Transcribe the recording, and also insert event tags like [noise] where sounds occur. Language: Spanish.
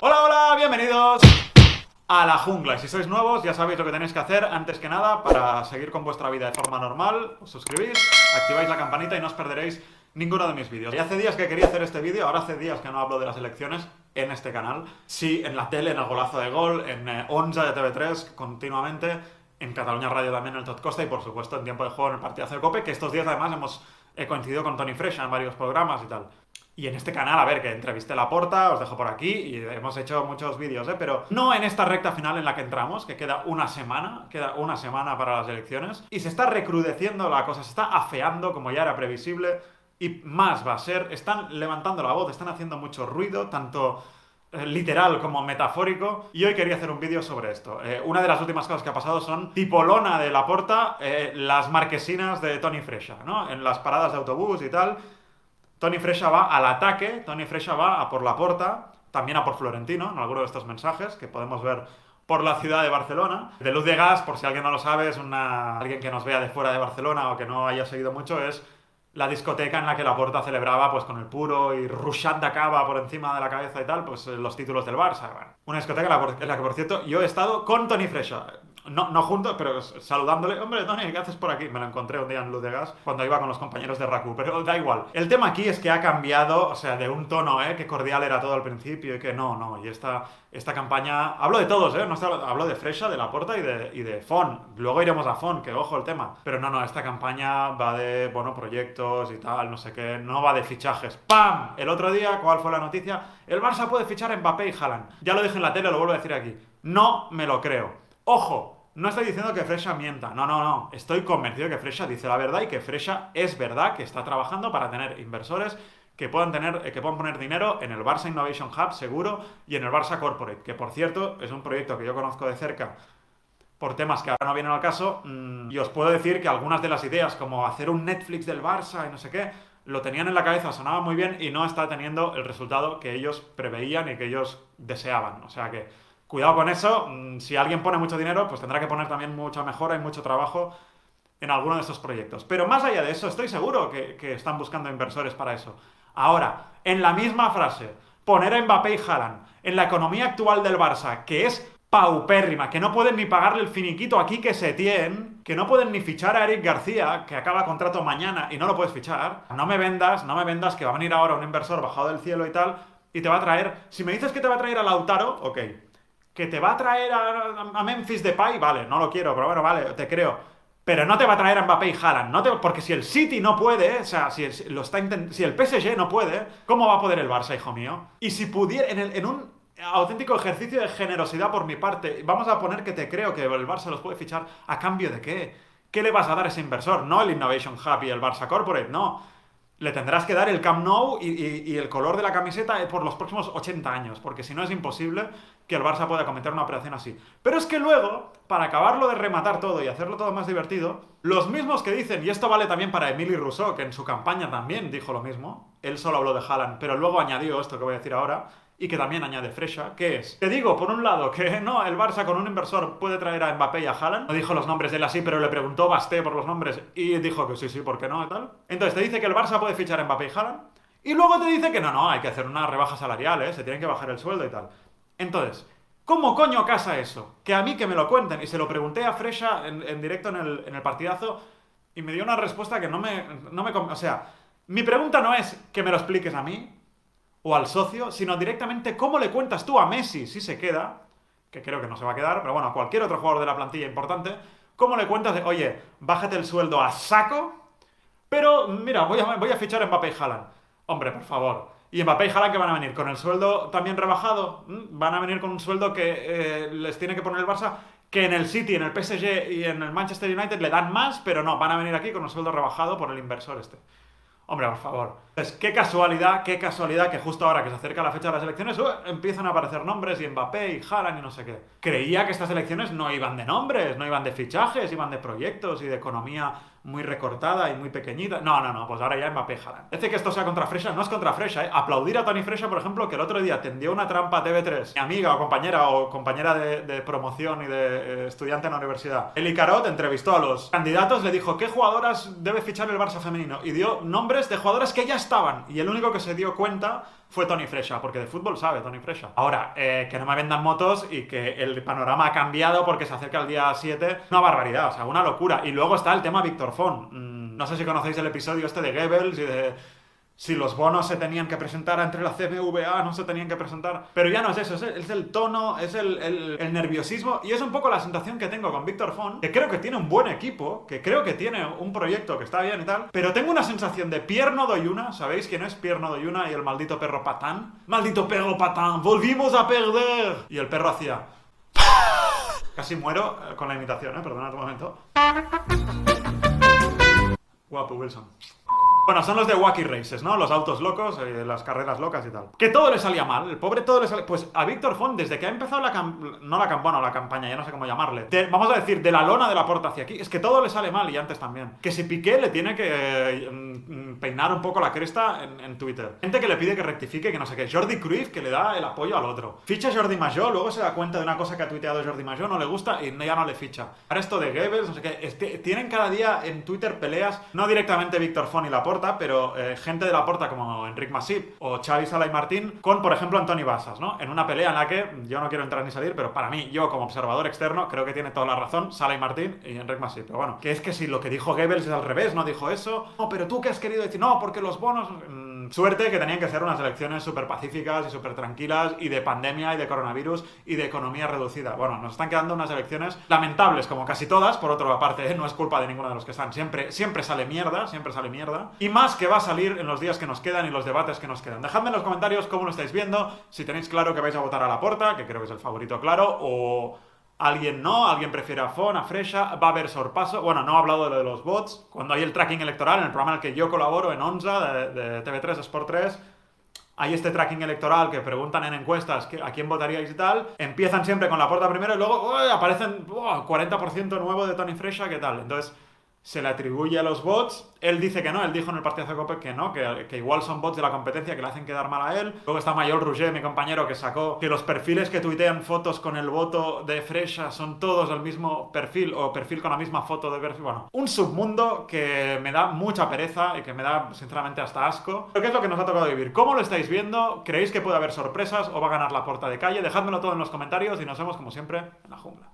Hola, hola, bienvenidos a la jungla. Y si sois nuevos, ya sabéis lo que tenéis que hacer antes que nada para seguir con vuestra vida de forma normal. Os suscribís, activáis la campanita y no os perderéis ninguno de mis vídeos. Y hace días que quería hacer este vídeo, ahora hace días que no hablo de las elecciones en este canal. Sí, en la tele, en el golazo de gol, en eh, Onza de TV3, continuamente, en Cataluña Radio también, en el Tot Costa y por supuesto en tiempo de juego en el partidazo de Cope, que estos días además hemos he coincidido con Tony Fresha en varios programas y tal. Y en este canal, a ver, que entrevisté la porta, os dejo por aquí y hemos hecho muchos vídeos, ¿eh? Pero no en esta recta final en la que entramos, que queda una semana, queda una semana para las elecciones. Y se está recrudeciendo la cosa, se está afeando como ya era previsible. Y más va a ser, están levantando la voz, están haciendo mucho ruido, tanto eh, literal como metafórico. Y hoy quería hacer un vídeo sobre esto. Eh, una de las últimas cosas que ha pasado son tipo lona de la porta, eh, las marquesinas de Tony Fresha, ¿no? En las paradas de autobús y tal. Tony Fresha va al ataque, Tony Fresha va a por la porta, también a por Florentino, en alguno de estos mensajes que podemos ver por la ciudad de Barcelona. De Luz de Gas, por si alguien no lo sabe, es una... alguien que nos vea de fuera de Barcelona o que no haya seguido mucho, es la discoteca en la que la Porta celebraba pues con el puro y Rushat de Cava por encima de la cabeza y tal, pues los títulos del Barça. una discoteca en la que, por cierto, yo he estado con Tony Fresha. No, no juntos, pero saludándole. Hombre, Tony, ¿qué haces por aquí? Me lo encontré un día en Luz de Gas cuando iba con los compañeros de Raku, pero da igual. El tema aquí es que ha cambiado, o sea, de un tono, ¿eh? Que cordial era todo al principio y que no, no. Y esta, esta campaña. Hablo de todos, ¿eh? No hablo de Fresha, de La Porta y de, y de Fon. Luego iremos a Fon, que ojo el tema. Pero no, no, esta campaña va de, bueno, proyectos y tal, no sé qué. No va de fichajes. ¡Pam! El otro día, ¿cuál fue la noticia? El Barça puede fichar a Mbappé y Haaland. Ya lo dije en la tele, lo vuelvo a decir aquí. No me lo creo. Ojo, no estoy diciendo que Fresha mienta, no, no, no. Estoy convencido que Fresha dice la verdad y que Fresha es verdad que está trabajando para tener inversores que puedan, tener, eh, que puedan poner dinero en el Barça Innovation Hub seguro y en el Barça Corporate, que por cierto es un proyecto que yo conozco de cerca por temas que ahora no vienen al caso, mm, y os puedo decir que algunas de las ideas, como hacer un Netflix del Barça y no sé qué, lo tenían en la cabeza, sonaba muy bien y no está teniendo el resultado que ellos preveían y que ellos deseaban. O sea que Cuidado con eso, mm, si alguien pone mucho dinero, pues tendrá que poner también mucha mejora y mucho trabajo en alguno de estos proyectos. Pero más allá de eso, estoy seguro que, están buscando inversores para eso. Ahora, en la misma frase, poner a Mbappé y Haaland en la economía actual del Barça, que es paupérrima, que no pueden ni pagarle el finiquito aquí que se tiene, que no pueden ni fichar a Eric García, que acaba contrato mañana y no lo puedes fichar. No me vendas, no me vendas que va a venir ahora un inversor bajado del cielo y tal, y te va a traer, si me dices que te va a traer a Lautaro, ok, que te va a traer a, Memphis Depay, vale, no lo quiero, pero bueno, vale, te creo. Pero no te va a traer a Mbappé y Haaland, no te, porque si el City no puede, o sea, si el, lo está si el PSG no puede, ¿cómo va a poder el Barça, hijo mío? Y si pudiera, en, en un auténtico ejercicio de generosidad por mi parte, vamos a poner que te creo que el Barça los puede fichar, ¿a cambio de qué? ¿Qué le vas a dar a ese inversor? No el Innovation Hub y el Barça Corporate, no le tendrás que dar el Camp Nou y, el color de la camiseta por los próximos 80 años, porque si no es imposible que el Barça pueda cometer una operación así. Pero es que luego, para acabarlo de rematar todo y hacerlo todo más divertido, los mismos que dicen, y esto vale también para Emily Rousseau, que en su campaña también dijo lo mismo, él solo habló de Haaland, pero luego añadió esto que voy a decir ahora, y que también añade Fresha, que es, te digo, por un lado, que [laughs] no, el Barça con un inversor puede traer a Mbappé y a Haaland, no dijo los nombres de él así, pero le preguntó Basté por los nombres y dijo que sí, sí, ¿por qué no? Y tal. Entonces te dice que el Barça puede fichar a Mbappé y Haaland, y luego te dice que no, no, hay que hacer una rebaja salarial, ¿eh? se tienen que bajar el sueldo y tal. Entonces, ¿Cómo coño casa eso? Que a mí que me lo cuenten. Y se lo pregunté a Fresha en, directo en el, en el, partidazo y me dio una respuesta que no me, no me... O sea, mi pregunta no es que me lo expliques a mí, o al socio, sino directamente cómo le cuentas tú a Messi si se queda, que creo que no se va a quedar, pero bueno, a cualquier otro jugador de la plantilla importante, cómo le cuentas de, oye, bájate el sueldo a saco, pero mira, voy a, fichar a Mbappé y Haaland. Hombre, por favor. ¿Y Mbappé y Haaland qué van a venir? ¿Con el sueldo también rebajado? ¿Mm? ¿Van a venir con un sueldo que eh, les tiene que poner el Barça? Que en el City, en el PSG y en el Manchester United le dan más, pero no, van a venir aquí con un sueldo rebajado por el inversor este. Hombre, por favor. Pues qué casualidad, qué casualidad que justo ahora que se acerca la fecha de las elecciones uh, empiezan a aparecer nombres y Mbappé y Haaland y no sé qué. Creía que estas elecciones no iban de nombres, no iban de fichajes, iban de proyectos y de economía muy recortada y muy pequeñita. No, no, no, pues ahora ya Mbappé Haaland. Dice que esto sea contra Fresha, no es contra Fresha, ¿eh? Aplaudir a Tony Fresha, por ejemplo, que el otro día tendió una trampa a TV3, mi amiga o compañera o compañera de, promoción y de eh, estudiante en la universidad. Eli Carot entrevistó a los candidatos, le dijo qué jugadoras debe fichar el Barça femenino y dio nombres de jugadoras que ya estaban. Y el único que se dio cuenta fue Tony Fresha, porque de fútbol sabe Tony Fresha. Ahora, eh, que no me vendan motos y que el panorama ha cambiado porque se acerca el día 7, una barbaridad, o sea, una locura. Y luego está el tema Víctor Font. Mm, no sé si conocéis el episodio este de Goebbels y de si los bonos se tenían que presentar entre la CBVA, no se tenían que presentar. Pero ya no es eso, es el, tono, es el, nerviosismo y es un poco la sensación que tengo con Víctor Font, que creo que tiene un buen equipo, que creo que tiene un proyecto que está bien y tal, pero tengo una sensación de Pierno Doyuna, ¿sabéis quién es Pierno Doyuna y el maldito perro patán? ¡Maldito perro patán! ¡Volvimos a perder! Y el perro hacía... [laughs] Casi muero eh, con la imitación, ¿eh? Perdonad un momento. [laughs] Guapo, Wilson. Bueno, son los de Wacky Races, ¿no? Los autos locos, eh, las carreras locas y tal. Que todo le salía mal, el pobre todo le salía... Pues a Víctor Font, desde que ha empezado la No la campana, la campaña, ya no sé cómo llamarle. vamos a decir, de la lona de la puerta hacia aquí. Es que todo le sale mal y antes también. Que si Piqué le tiene que eh, mm, peinar un poco la cresta en, Twitter. Gente que le pide que rectifique, que no sé qué. Jordi Cruyff que le da el apoyo al otro. Ficha Jordi Major, luego se da cuenta de una cosa que ha tuiteado Jordi Major, no le gusta y ya no le ficha. Ahora esto de Goebbels, no sé qué. Este, tienen cada día en Twitter peleas, no directamente Víctor Font y la pero... Eh, gente de la porta como Enric Masip o Xavi Sala y Martín con, por ejemplo, Antoni Basas, ¿no? En una pelea en la que yo no quiero entrar ni salir, pero para mí, yo como observador externo, creo que tiene toda la razón Sala y Martín y Enric Masip. Pero bueno, que es que si lo que dijo Goebbels es al revés, no dijo eso. No, pero tú que has querido decir, no, porque los bonos... Suerte que tenían que ser unas elecciones súper pacíficas y súper tranquilas y de pandemia y de coronavirus y de economía reducida. Bueno, nos están quedando unas elecciones lamentables, como casi todas, por otra parte, no es culpa de ninguno de los que están. Siempre, siempre sale mierda, siempre sale mierda. Y más que va a salir en los días que nos quedan y los debates que nos quedan. Dejadme en los comentarios cómo lo estáis viendo, si tenéis claro que vais a votar a la porta, que creo que es el favorito claro, o alguien no, alguien prefiere a Fon, a Fresha, va a haber sorpaso. Bueno, no he hablado de lo de los bots. Cuando hay el tracking electoral, en el programa en el que yo colaboro, en ONSA, de, TV3, Sport 3, hay este tracking electoral que preguntan en encuestas a quién votaríais y tal. Empiezan siempre con la puerta primero y luego aparecen 40% nuevo de Tony Fresha, ¿qué tal? Entonces se le atribuye a los bots. Él dice que no, él dijo en el partido de Cope que no, que, que, igual son bots de la competencia que le hacen quedar mal a él. Luego está Mayor Rouget, mi compañero, que sacó que los perfiles que tuitean fotos con el voto de Fresha son todos del mismo perfil o perfil con la misma foto de perfil. Bueno, un submundo que me da mucha pereza y que me da sinceramente hasta asco. Pero ¿qué es lo que nos ha tocado vivir? ¿Cómo lo estáis viendo? ¿Creéis que puede haber sorpresas o va a ganar la puerta de calle? Dejádmelo todo en los comentarios y nos vemos como siempre en la jungla.